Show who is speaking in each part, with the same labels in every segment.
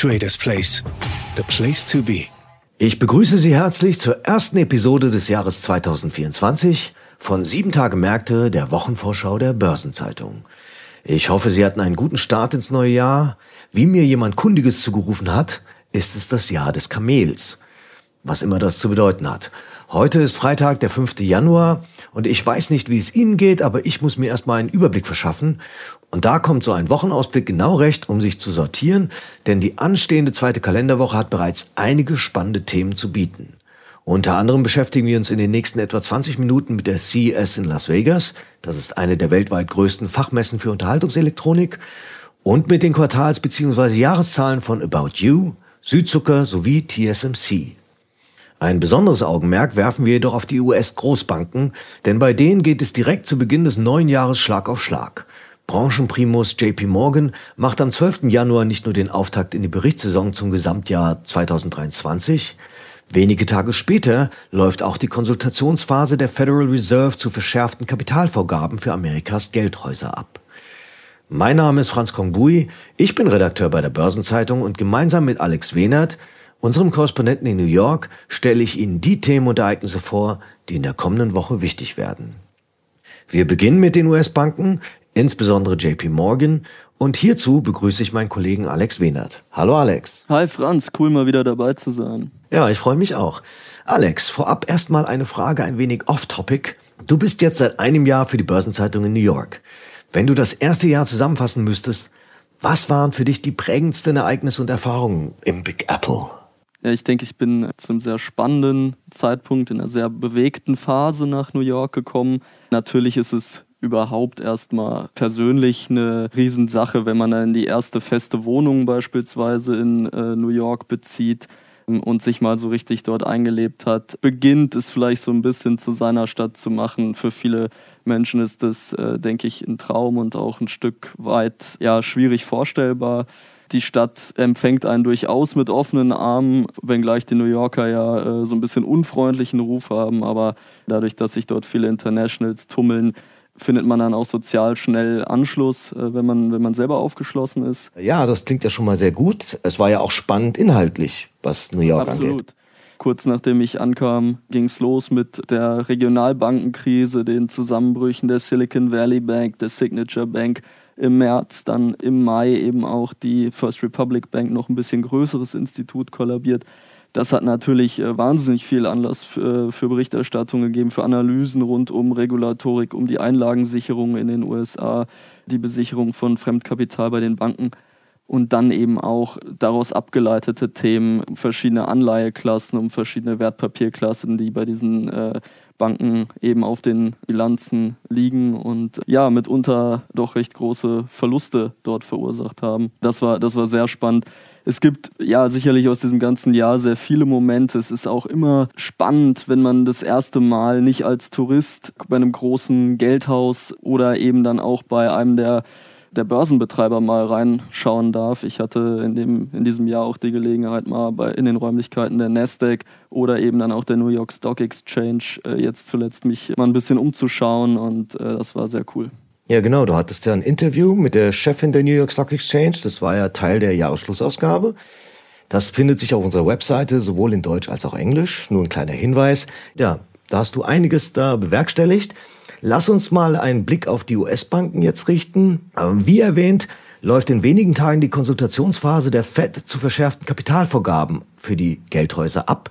Speaker 1: Traders Place. The place to be.
Speaker 2: Ich begrüße Sie herzlich zur ersten Episode des Jahres 2024 von Sieben Tage Märkte der Wochenvorschau der Börsenzeitung. Ich hoffe, Sie hatten einen guten Start ins neue Jahr. Wie mir jemand Kundiges zugerufen hat, ist es das Jahr des Kamels. Was immer das zu bedeuten hat. Heute ist Freitag, der 5. Januar und ich weiß nicht, wie es Ihnen geht, aber ich muss mir erstmal einen Überblick verschaffen. Und da kommt so ein Wochenausblick genau recht, um sich zu sortieren, denn die anstehende zweite Kalenderwoche hat bereits einige spannende Themen zu bieten. Unter anderem beschäftigen wir uns in den nächsten etwa 20 Minuten mit der CES in Las Vegas. Das ist eine der weltweit größten Fachmessen für Unterhaltungselektronik. Und mit den Quartals- bzw. Jahreszahlen von About You, Südzucker sowie TSMC. Ein besonderes Augenmerk werfen wir jedoch auf die US-Großbanken, denn bei denen geht es direkt zu Beginn des neuen Jahres Schlag auf Schlag. Branchenprimus JP Morgan macht am 12. Januar nicht nur den Auftakt in die Berichtssaison zum Gesamtjahr 2023, wenige Tage später läuft auch die Konsultationsphase der Federal Reserve zu verschärften Kapitalvorgaben für Amerikas Geldhäuser ab. Mein Name ist Franz Kongbui, ich bin Redakteur bei der Börsenzeitung und gemeinsam mit Alex Wehnert Unserem Korrespondenten in New York stelle ich Ihnen die Themen und Ereignisse vor, die in der kommenden Woche wichtig werden. Wir beginnen mit den US-Banken, insbesondere JP Morgan, und hierzu begrüße ich meinen Kollegen Alex Wehnert. Hallo Alex.
Speaker 3: Hi Franz, cool mal wieder dabei zu sein.
Speaker 2: Ja, ich freue mich auch. Alex, vorab erstmal eine Frage ein wenig off-topic. Du bist jetzt seit einem Jahr für die Börsenzeitung in New York. Wenn du das erste Jahr zusammenfassen müsstest, was waren für dich die prägendsten Ereignisse und Erfahrungen im Big Apple?
Speaker 3: Ja, ich denke, ich bin zu einem sehr spannenden Zeitpunkt in einer sehr bewegten Phase nach New York gekommen. Natürlich ist es überhaupt erstmal persönlich eine Riesensache, wenn man dann die erste feste Wohnung beispielsweise in äh, New York bezieht ähm, und sich mal so richtig dort eingelebt hat, beginnt es vielleicht so ein bisschen zu seiner Stadt zu machen. Für viele Menschen ist das, äh, denke ich, ein Traum und auch ein Stück weit ja, schwierig vorstellbar. Die Stadt empfängt einen durchaus mit offenen Armen, wenngleich die New Yorker ja äh, so ein bisschen unfreundlichen Ruf haben. Aber dadurch, dass sich dort viele Internationals tummeln, findet man dann auch sozial schnell Anschluss, äh, wenn, man, wenn man selber aufgeschlossen ist.
Speaker 2: Ja, das klingt ja schon mal sehr gut. Es war ja auch spannend inhaltlich, was New York
Speaker 3: Absolut.
Speaker 2: angeht.
Speaker 3: Kurz nachdem ich ankam, ging es los mit der Regionalbankenkrise, den Zusammenbrüchen der Silicon Valley Bank, der Signature Bank im März, dann im Mai eben auch die First Republic Bank, noch ein bisschen größeres Institut kollabiert. Das hat natürlich äh, wahnsinnig viel Anlass äh, für Berichterstattung gegeben, für Analysen rund um Regulatorik, um die Einlagensicherung in den USA, die Besicherung von Fremdkapital bei den Banken und dann eben auch daraus abgeleitete Themen, verschiedene Anleiheklassen um verschiedene Wertpapierklassen, die bei diesen äh, Banken eben auf den Bilanzen liegen und ja, mitunter doch recht große Verluste dort verursacht haben. Das war, das war sehr spannend. Es gibt ja sicherlich aus diesem ganzen Jahr sehr viele Momente. Es ist auch immer spannend, wenn man das erste Mal nicht als Tourist bei einem großen Geldhaus oder eben dann auch bei einem der der Börsenbetreiber mal reinschauen darf. Ich hatte in, dem, in diesem Jahr auch die Gelegenheit, mal bei, in den Räumlichkeiten der Nasdaq oder eben dann auch der New York Stock Exchange äh, jetzt zuletzt mich mal ein bisschen umzuschauen und äh, das war sehr cool.
Speaker 2: Ja, genau. Du hattest ja ein Interview mit der Chefin der New York Stock Exchange. Das war ja Teil der Jahresschlussausgabe. Das findet sich auf unserer Webseite, sowohl in Deutsch als auch Englisch. Nur ein kleiner Hinweis. Ja, da hast du einiges da bewerkstelligt. Lass uns mal einen Blick auf die US-Banken jetzt richten. Ähm, wie erwähnt, läuft in wenigen Tagen die Konsultationsphase der Fed zu verschärften Kapitalvorgaben für die Geldhäuser ab.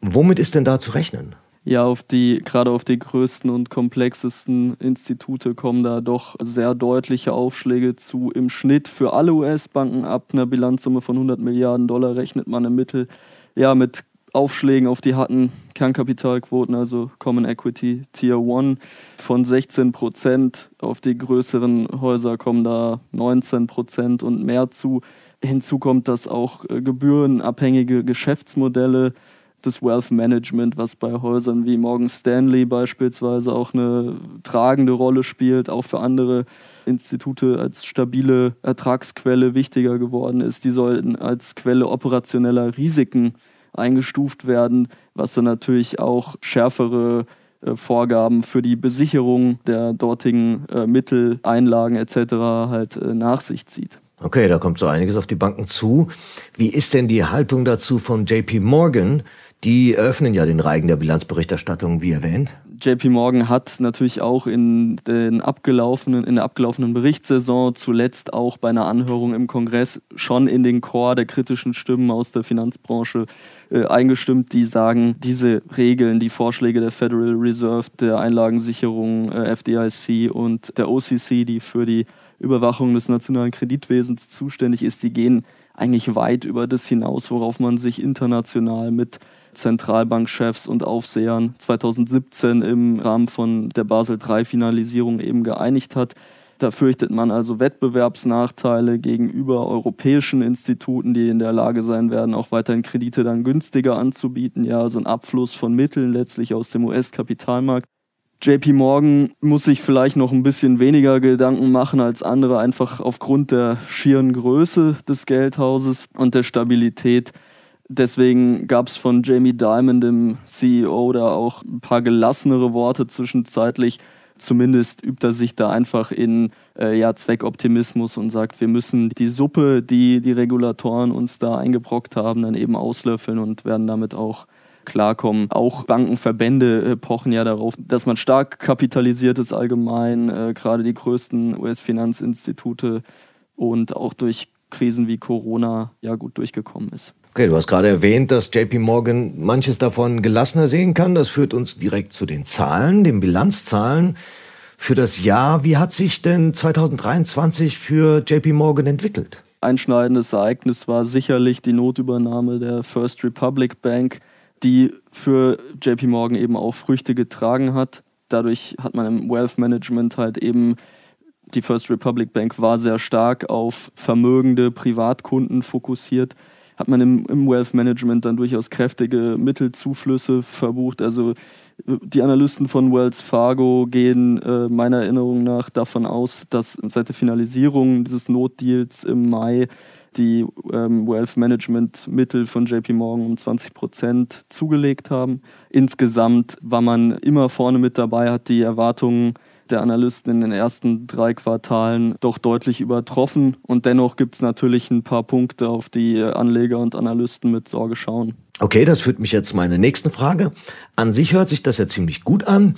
Speaker 2: Womit ist denn da zu rechnen?
Speaker 3: Ja, auf die, gerade auf die größten und komplexesten Institute kommen da doch sehr deutliche Aufschläge zu. Im Schnitt für alle US-Banken ab einer Bilanzsumme von 100 Milliarden Dollar rechnet man im Mittel ja mit Aufschlägen auf die hatten Kernkapitalquoten, also Common Equity Tier 1 von 16 Prozent. Auf die größeren Häuser kommen da 19 Prozent und mehr zu. Hinzu kommt, dass auch äh, gebührenabhängige Geschäftsmodelle das Wealth Management, was bei Häusern wie Morgan Stanley beispielsweise auch eine tragende Rolle spielt, auch für andere Institute als stabile Ertragsquelle wichtiger geworden ist. Die sollten als Quelle operationeller Risiken eingestuft werden, was dann natürlich auch schärfere äh, Vorgaben für die Besicherung der dortigen äh, Mittel, Einlagen etc. halt äh, nach sich zieht.
Speaker 2: Okay, da kommt so einiges auf die Banken zu. Wie ist denn die Haltung dazu von JP Morgan? Die eröffnen ja den Reigen der Bilanzberichterstattung, wie erwähnt.
Speaker 3: JP Morgan hat natürlich auch in, den abgelaufenen, in der abgelaufenen Berichtssaison zuletzt auch bei einer Anhörung im Kongress schon in den Chor der kritischen Stimmen aus der Finanzbranche äh, eingestimmt, die sagen, diese Regeln, die Vorschläge der Federal Reserve, der Einlagensicherung, äh, FDIC und der OCC, die für die Überwachung des nationalen Kreditwesens zuständig ist, die gehen eigentlich weit über das hinaus, worauf man sich international mit Zentralbankchefs und Aufsehern 2017 im Rahmen von der Basel III-Finalisierung eben geeinigt hat. Da fürchtet man also Wettbewerbsnachteile gegenüber europäischen Instituten, die in der Lage sein werden, auch weiterhin Kredite dann günstiger anzubieten. Ja, so ein Abfluss von Mitteln letztlich aus dem US-Kapitalmarkt. JP Morgan muss sich vielleicht noch ein bisschen weniger Gedanken machen als andere, einfach aufgrund der schieren Größe des Geldhauses und der Stabilität Deswegen gab es von Jamie Dimon, dem CEO, da auch ein paar gelassenere Worte zwischenzeitlich. Zumindest übt er sich da einfach in äh, ja, Zweckoptimismus und sagt, wir müssen die Suppe, die die Regulatoren uns da eingebrockt haben, dann eben auslöffeln und werden damit auch klarkommen. Auch Bankenverbände äh, pochen ja darauf, dass man stark kapitalisiert ist allgemein, äh, gerade die größten US-Finanzinstitute und auch durch Krisen wie Corona ja gut durchgekommen ist.
Speaker 2: Okay, du hast gerade erwähnt, dass JP Morgan manches davon gelassener sehen kann. Das führt uns direkt zu den Zahlen, den Bilanzzahlen für das Jahr. Wie hat sich denn 2023 für JP Morgan entwickelt?
Speaker 3: Einschneidendes Ereignis war sicherlich die Notübernahme der First Republic Bank, die für JP Morgan eben auch Früchte getragen hat. Dadurch hat man im Wealth Management halt eben die First Republic Bank war sehr stark auf vermögende Privatkunden fokussiert hat man im, im Wealth Management dann durchaus kräftige Mittelzuflüsse verbucht. Also die Analysten von Wells Fargo gehen äh, meiner Erinnerung nach davon aus, dass seit der Finalisierung dieses Notdeals im Mai die ähm, Wealth Management Mittel von JP Morgan um 20 Prozent zugelegt haben. Insgesamt war man immer vorne mit dabei, hat die Erwartungen der Analysten in den ersten drei Quartalen doch deutlich übertroffen. Und dennoch gibt es natürlich ein paar Punkte, auf die Anleger und Analysten mit Sorge schauen.
Speaker 2: Okay, das führt mich jetzt zu meiner nächsten Frage. An sich hört sich das ja ziemlich gut an.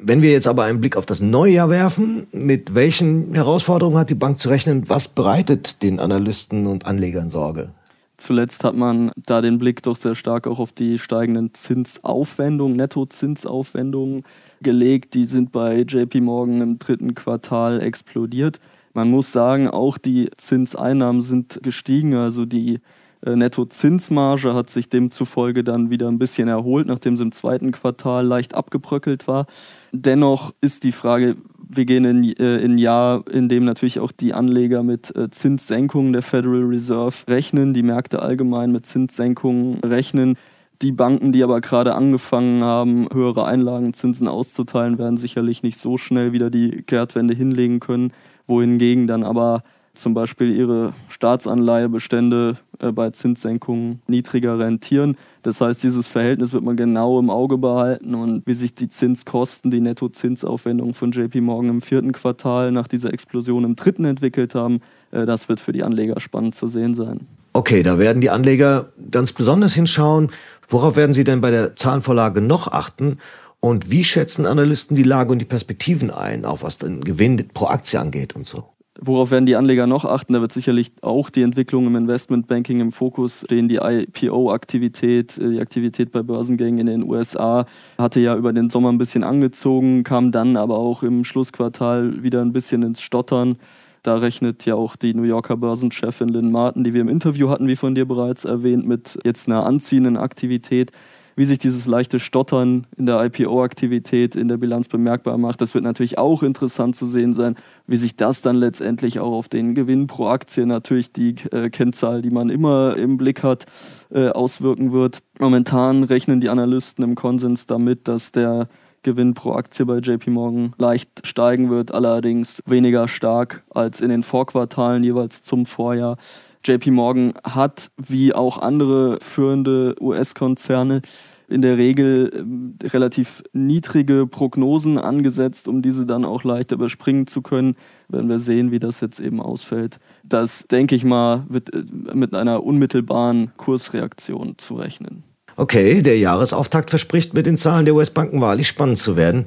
Speaker 2: Wenn wir jetzt aber einen Blick auf das neue Jahr werfen, mit welchen Herausforderungen hat die Bank zu rechnen? Was bereitet den Analysten und Anlegern Sorge?
Speaker 3: Zuletzt hat man da den Blick doch sehr stark auch auf die steigenden Zinsaufwendungen, Nettozinsaufwendungen gelegt. Die sind bei JP Morgan im dritten Quartal explodiert. Man muss sagen, auch die Zinseinnahmen sind gestiegen. Also die Nettozinsmarge hat sich demzufolge dann wieder ein bisschen erholt, nachdem sie im zweiten Quartal leicht abgebröckelt war. Dennoch ist die Frage, wir gehen in, äh, in ein Jahr, in dem natürlich auch die Anleger mit äh, Zinssenkungen der Federal Reserve rechnen, die Märkte allgemein mit Zinssenkungen rechnen. Die Banken, die aber gerade angefangen haben, höhere Einlagenzinsen auszuteilen, werden sicherlich nicht so schnell wieder die Kehrtwende hinlegen können, wohingegen dann aber zum Beispiel ihre Staatsanleihebestände äh, bei Zinssenkungen niedriger rentieren. Das heißt, dieses Verhältnis wird man genau im Auge behalten und wie sich die Zinskosten, die Nettozinsaufwendungen von JP Morgan im vierten Quartal nach dieser Explosion im dritten entwickelt haben, äh, das wird für die Anleger spannend zu sehen sein.
Speaker 2: Okay, da werden die Anleger ganz besonders hinschauen. Worauf werden sie denn bei der Zahlenvorlage noch achten? Und wie schätzen Analysten die Lage und die Perspektiven ein, auch was den Gewinn pro Aktie angeht und so?
Speaker 3: Worauf werden die Anleger noch achten? Da wird sicherlich auch die Entwicklung im Investmentbanking im Fokus stehen. Die IPO-Aktivität, äh, die Aktivität bei Börsengängen in den USA hatte ja über den Sommer ein bisschen angezogen, kam dann aber auch im Schlussquartal wieder ein bisschen ins Stottern. Da rechnet ja auch die New Yorker Börsenchefin Lynn Martin, die wir im Interview hatten, wie von dir bereits erwähnt, mit jetzt einer anziehenden Aktivität wie sich dieses leichte Stottern in der IPO-Aktivität in der Bilanz bemerkbar macht. Das wird natürlich auch interessant zu sehen sein, wie sich das dann letztendlich auch auf den Gewinn pro Aktie, natürlich die äh, Kennzahl, die man immer im Blick hat, äh, auswirken wird. Momentan rechnen die Analysten im Konsens damit, dass der Gewinn pro Aktie bei JP Morgan leicht steigen wird, allerdings weniger stark als in den Vorquartalen jeweils zum Vorjahr. JP Morgan hat, wie auch andere führende US-Konzerne, in der Regel ähm, relativ niedrige Prognosen angesetzt, um diese dann auch leicht überspringen zu können. Werden wir sehen, wie das jetzt eben ausfällt. Das, denke ich mal, wird äh, mit einer unmittelbaren Kursreaktion zu rechnen.
Speaker 2: Okay, der Jahresauftakt verspricht mit den Zahlen der US-Banken wahrlich spannend zu werden.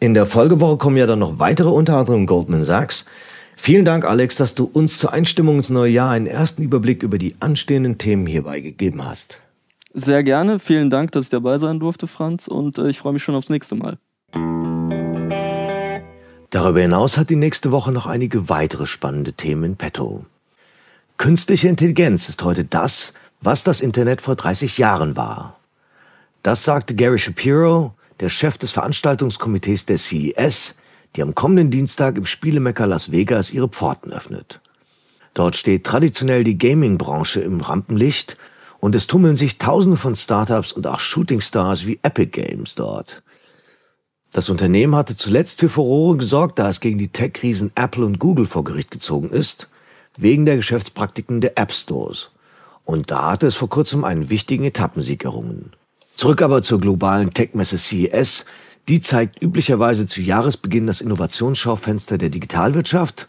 Speaker 2: In der Folgewoche kommen ja dann noch weitere, unter anderem Goldman Sachs. Vielen Dank, Alex, dass du uns zur Einstimmung ins neue Jahr einen ersten Überblick über die anstehenden Themen hierbei gegeben hast.
Speaker 3: Sehr gerne. Vielen Dank, dass ich dabei sein durfte, Franz. Und äh, ich freue mich schon aufs nächste Mal.
Speaker 2: Darüber hinaus hat die nächste Woche noch einige weitere spannende Themen in petto. Künstliche Intelligenz ist heute das, was das Internet vor 30 Jahren war. Das sagte Gary Shapiro, der Chef des Veranstaltungskomitees der CES, die am kommenden Dienstag im Spielemecker Las Vegas ihre Pforten öffnet. Dort steht traditionell die Gaming-Branche im Rampenlicht und es tummeln sich Tausende von Startups und auch Shooting-Stars wie Epic Games dort. Das Unternehmen hatte zuletzt für Furore gesorgt, da es gegen die Tech-Riesen Apple und Google vor Gericht gezogen ist, wegen der Geschäftspraktiken der App Stores. Und da hatte es vor kurzem einen wichtigen Etappensieg errungen. Zurück aber zur globalen Tech-Messe CES, die zeigt üblicherweise zu Jahresbeginn das Innovationsschaufenster der Digitalwirtschaft.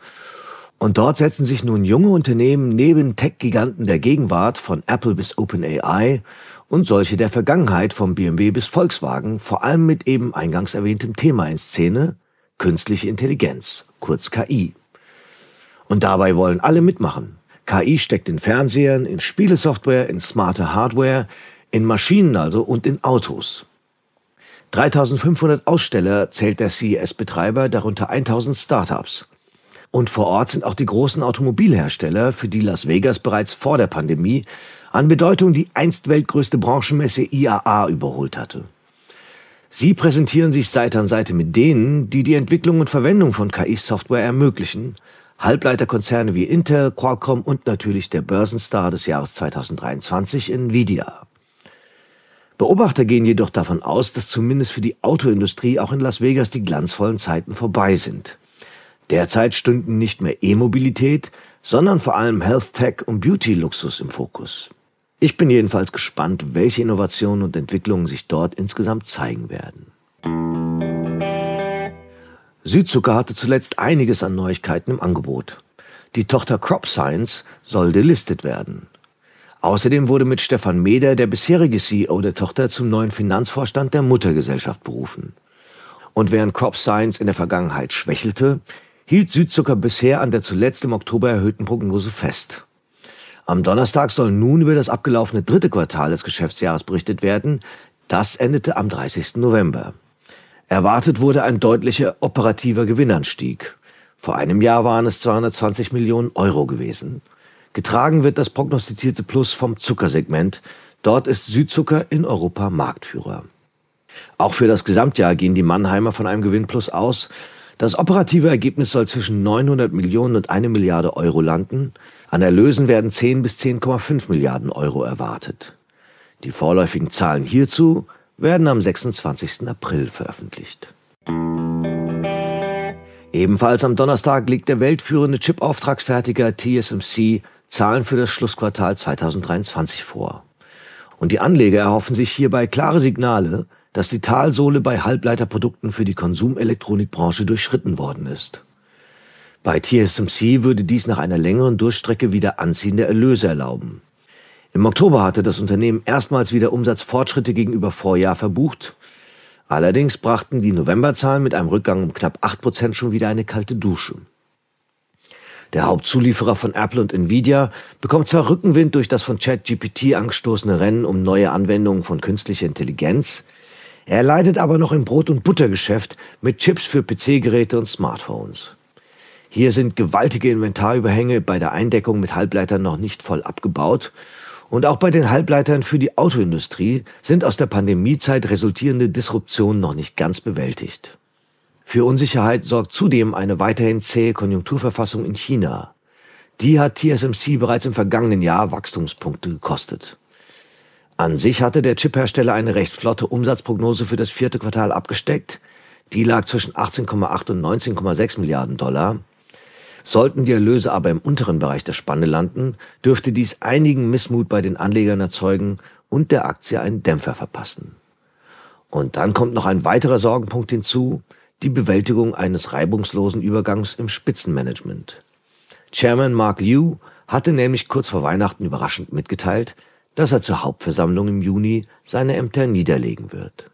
Speaker 2: Und dort setzen sich nun junge Unternehmen neben Tech-Giganten der Gegenwart von Apple bis OpenAI und solche der Vergangenheit vom BMW bis Volkswagen vor allem mit eben eingangs erwähntem Thema in Szene, künstliche Intelligenz, kurz KI. Und dabei wollen alle mitmachen. KI steckt in Fernsehern, in Spielesoftware, in smarte Hardware, in Maschinen also und in Autos. 3500 Aussteller zählt der CES-Betreiber, darunter 1000 Startups. Und vor Ort sind auch die großen Automobilhersteller, für die Las Vegas bereits vor der Pandemie an Bedeutung die einst weltgrößte Branchenmesse IAA überholt hatte. Sie präsentieren sich Seite an Seite mit denen, die die Entwicklung und Verwendung von KI-Software ermöglichen, Halbleiterkonzerne wie Intel, Qualcomm und natürlich der Börsenstar des Jahres 2023 Nvidia. Beobachter gehen jedoch davon aus, dass zumindest für die Autoindustrie auch in Las Vegas die glanzvollen Zeiten vorbei sind. Derzeit stünden nicht mehr E-Mobilität, sondern vor allem Health Tech und Beauty-Luxus im Fokus. Ich bin jedenfalls gespannt, welche Innovationen und Entwicklungen sich dort insgesamt zeigen werden. Südzucker hatte zuletzt einiges an Neuigkeiten im Angebot. Die Tochter Crop Science soll delistet werden. Außerdem wurde mit Stefan Meder der bisherige CEO der Tochter zum neuen Finanzvorstand der Muttergesellschaft berufen. Und während Crop Science in der Vergangenheit schwächelte, hielt Südzucker bisher an der zuletzt im Oktober erhöhten Prognose fest. Am Donnerstag soll nun über das abgelaufene dritte Quartal des Geschäftsjahres berichtet werden. Das endete am 30. November. Erwartet wurde ein deutlicher operativer Gewinnanstieg. Vor einem Jahr waren es 220 Millionen Euro gewesen. Getragen wird das prognostizierte Plus vom Zuckersegment. Dort ist Südzucker in Europa Marktführer. Auch für das Gesamtjahr gehen die Mannheimer von einem Gewinnplus aus. Das operative Ergebnis soll zwischen 900 Millionen und eine Milliarde Euro landen. An Erlösen werden 10 bis 10,5 Milliarden Euro erwartet. Die vorläufigen Zahlen hierzu werden am 26. April veröffentlicht. Ebenfalls am Donnerstag liegt der weltführende Chip-Auftragsfertiger TSMC Zahlen für das Schlussquartal 2023 vor. Und die Anleger erhoffen sich hierbei klare Signale, dass die Talsohle bei Halbleiterprodukten für die Konsumelektronikbranche durchschritten worden ist. Bei TSMC würde dies nach einer längeren Durchstrecke wieder anziehende Erlöse erlauben. Im Oktober hatte das Unternehmen erstmals wieder Umsatzfortschritte gegenüber Vorjahr verbucht. Allerdings brachten die Novemberzahlen mit einem Rückgang um knapp 8% schon wieder eine kalte Dusche. Der Hauptzulieferer von Apple und Nvidia bekommt zwar Rückenwind durch das von ChatGPT angestoßene Rennen um neue Anwendungen von künstlicher Intelligenz, er leidet aber noch im Brot- und Buttergeschäft mit Chips für PC-Geräte und Smartphones. Hier sind gewaltige Inventarüberhänge bei der Eindeckung mit Halbleitern noch nicht voll abgebaut. Und auch bei den Halbleitern für die Autoindustrie sind aus der Pandemiezeit resultierende Disruptionen noch nicht ganz bewältigt. Für Unsicherheit sorgt zudem eine weiterhin zähe Konjunkturverfassung in China. Die hat TSMC bereits im vergangenen Jahr Wachstumspunkte gekostet. An sich hatte der Chiphersteller eine recht flotte Umsatzprognose für das vierte Quartal abgesteckt. Die lag zwischen 18,8 und 19,6 Milliarden Dollar. Sollten die Erlöse aber im unteren Bereich der Spanne landen, dürfte dies einigen Missmut bei den Anlegern erzeugen und der Aktie einen Dämpfer verpassen. Und dann kommt noch ein weiterer Sorgenpunkt hinzu die Bewältigung eines reibungslosen Übergangs im Spitzenmanagement. Chairman Mark Liu hatte nämlich kurz vor Weihnachten überraschend mitgeteilt, dass er zur Hauptversammlung im Juni seine Ämter niederlegen wird.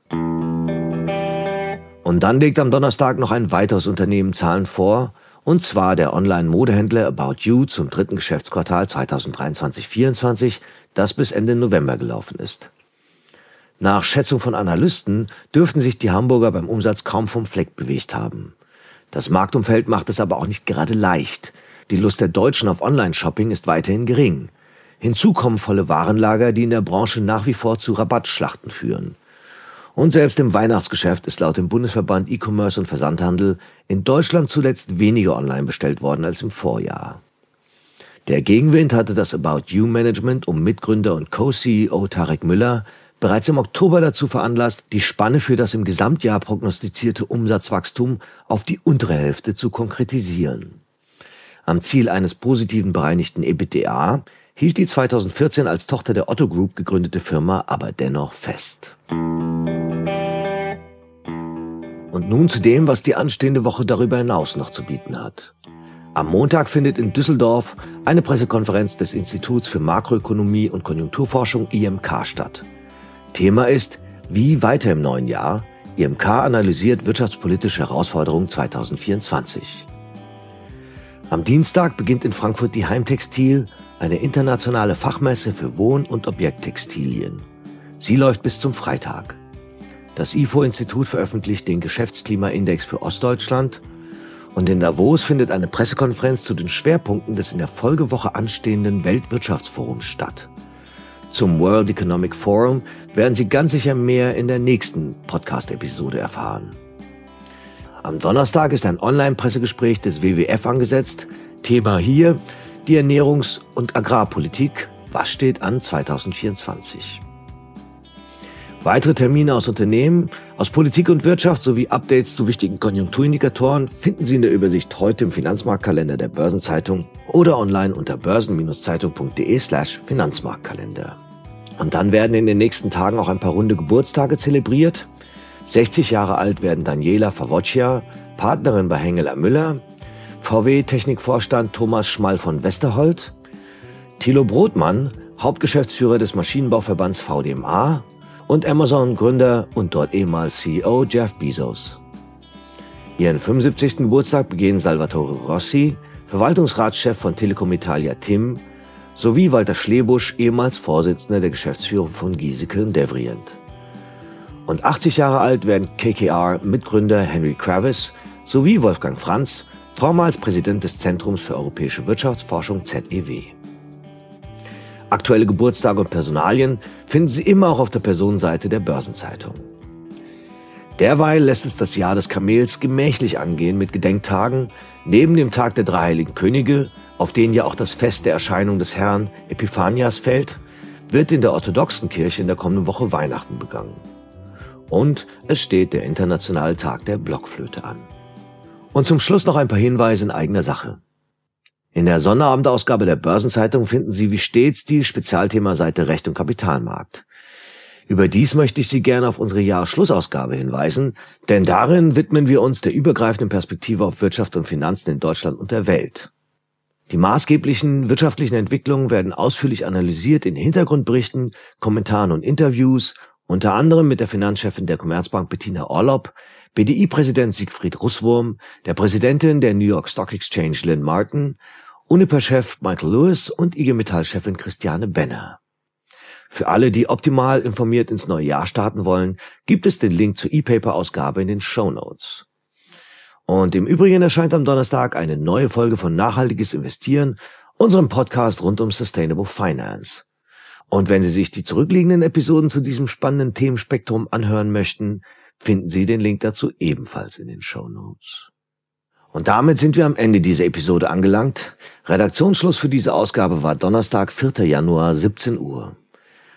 Speaker 2: Und dann legt am Donnerstag noch ein weiteres Unternehmen Zahlen vor, und zwar der Online-Modehändler About You zum dritten Geschäftsquartal 2023-24, das bis Ende November gelaufen ist. Nach Schätzung von Analysten dürften sich die Hamburger beim Umsatz kaum vom Fleck bewegt haben. Das Marktumfeld macht es aber auch nicht gerade leicht. Die Lust der Deutschen auf Online-Shopping ist weiterhin gering. Hinzu kommen volle Warenlager, die in der Branche nach wie vor zu Rabattschlachten führen. Und selbst im Weihnachtsgeschäft ist laut dem Bundesverband E-Commerce und Versandhandel in Deutschland zuletzt weniger online bestellt worden als im Vorjahr. Der Gegenwind hatte das About You Management um Mitgründer und Co-CEO Tarek Müller bereits im Oktober dazu veranlasst, die Spanne für das im Gesamtjahr prognostizierte Umsatzwachstum auf die untere Hälfte zu konkretisieren. Am Ziel eines positiven bereinigten EBITDA hielt die 2014 als Tochter der Otto Group gegründete Firma aber dennoch fest. Und nun zu dem, was die anstehende Woche darüber hinaus noch zu bieten hat. Am Montag findet in Düsseldorf eine Pressekonferenz des Instituts für Makroökonomie und Konjunkturforschung IMK statt. Thema ist, wie weiter im neuen Jahr? IMK analysiert wirtschaftspolitische Herausforderungen 2024. Am Dienstag beginnt in Frankfurt die Heimtextil, eine internationale Fachmesse für Wohn- und Objekttextilien. Sie läuft bis zum Freitag. Das IFO-Institut veröffentlicht den Geschäftsklimaindex für Ostdeutschland und in Davos findet eine Pressekonferenz zu den Schwerpunkten des in der Folgewoche anstehenden Weltwirtschaftsforums statt. Zum World Economic Forum werden Sie ganz sicher mehr in der nächsten Podcast-Episode erfahren. Am Donnerstag ist ein Online-Pressegespräch des WWF angesetzt. Thema hier die Ernährungs- und Agrarpolitik. Was steht an 2024? Weitere Termine aus Unternehmen, aus Politik und Wirtschaft sowie Updates zu wichtigen Konjunkturindikatoren finden Sie in der Übersicht heute im Finanzmarktkalender der Börsenzeitung oder online unter börsen-zeitung.de slash Finanzmarktkalender. Und dann werden in den nächsten Tagen auch ein paar runde Geburtstage zelebriert. 60 Jahre alt werden Daniela Favoccia, Partnerin bei Hengeler Müller, VW-Technikvorstand Thomas Schmall von Westerholt, Thilo Brotmann, Hauptgeschäftsführer des Maschinenbauverbands VDMA und Amazon-Gründer und dort ehemals CEO Jeff Bezos. Ihren 75. Geburtstag begehen Salvatore Rossi, Verwaltungsratschef von Telekom Italia Tim, sowie Walter Schlebusch, ehemals Vorsitzender der Geschäftsführung von Giesecke Devrient. Und 80 Jahre alt werden KKR-Mitgründer Henry Kravis sowie Wolfgang Franz, vormals Präsident des Zentrums für europäische Wirtschaftsforschung ZEW. Aktuelle Geburtstage und Personalien finden Sie immer auch auf der Personenseite der Börsenzeitung. Derweil lässt es das Jahr des Kamels gemächlich angehen mit Gedenktagen neben dem Tag der drei heiligen Könige, auf den ja auch das Fest der Erscheinung des Herrn Epiphanias fällt, wird in der orthodoxen Kirche in der kommenden Woche Weihnachten begangen. Und es steht der Internationale Tag der Blockflöte an. Und zum Schluss noch ein paar Hinweise in eigener Sache. In der Sonnerabendausgabe der Börsenzeitung finden Sie wie stets die Spezialthemaseite Recht und Kapitalmarkt. Überdies möchte ich Sie gerne auf unsere Jahresschlussausgabe hinweisen, denn darin widmen wir uns der übergreifenden Perspektive auf Wirtschaft und Finanzen in Deutschland und der Welt. Die maßgeblichen wirtschaftlichen Entwicklungen werden ausführlich analysiert in Hintergrundberichten, Kommentaren und Interviews, unter anderem mit der Finanzchefin der Commerzbank Bettina Orlob, BDI-Präsident Siegfried Russwurm, der Präsidentin der New York Stock Exchange Lynn Martin Uniper-Chef Michael Lewis und IG Metall-Chefin Christiane Benner. Für alle, die optimal informiert ins neue Jahr starten wollen, gibt es den Link zur E-Paper-Ausgabe in den Show Notes. Und im Übrigen erscheint am Donnerstag eine neue Folge von Nachhaltiges Investieren, unserem Podcast rund um Sustainable Finance. Und wenn Sie sich die zurückliegenden Episoden zu diesem spannenden Themenspektrum anhören möchten, finden Sie den Link dazu ebenfalls in den Show Notes. Und damit sind wir am Ende dieser Episode angelangt. Redaktionsschluss für diese Ausgabe war Donnerstag, 4. Januar, 17 Uhr.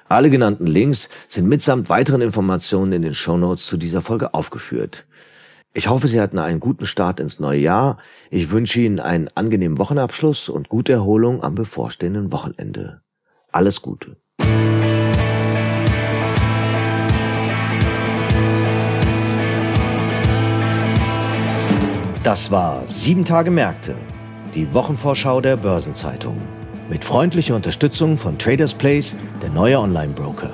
Speaker 2: Alle genannten Links sind mitsamt weiteren Informationen in den Show Notes zu dieser Folge aufgeführt. Ich hoffe, Sie hatten einen guten Start ins neue Jahr. Ich wünsche Ihnen einen angenehmen Wochenabschluss und gute Erholung am bevorstehenden Wochenende. Alles Gute. Das war Sieben Tage Märkte, die Wochenvorschau der Börsenzeitung. Mit freundlicher Unterstützung von Traders Place, der neue Online-Broker.